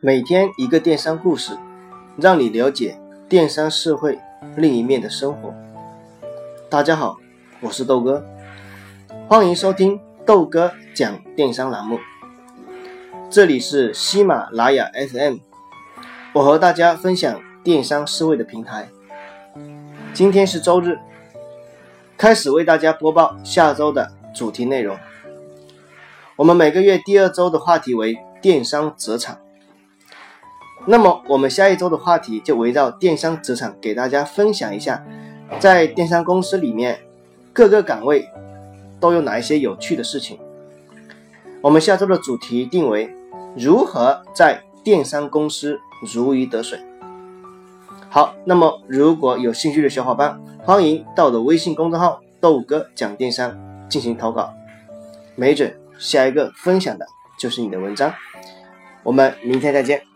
每天一个电商故事，让你了解电商社会另一面的生活。大家好，我是豆哥，欢迎收听豆哥讲电商栏目。这里是喜马拉雅 FM，我和大家分享电商思维的平台。今天是周日，开始为大家播报下周的主题内容。我们每个月第二周的话题为电商职场。那么我们下一周的话题就围绕电商职场，给大家分享一下，在电商公司里面各个岗位都有哪一些有趣的事情。我们下周的主题定为如何在电商公司如鱼得水。好，那么如果有兴趣的小伙伴，欢迎到我的微信公众号“豆哥讲电商”进行投稿，没准下一个分享的就是你的文章。我们明天再见。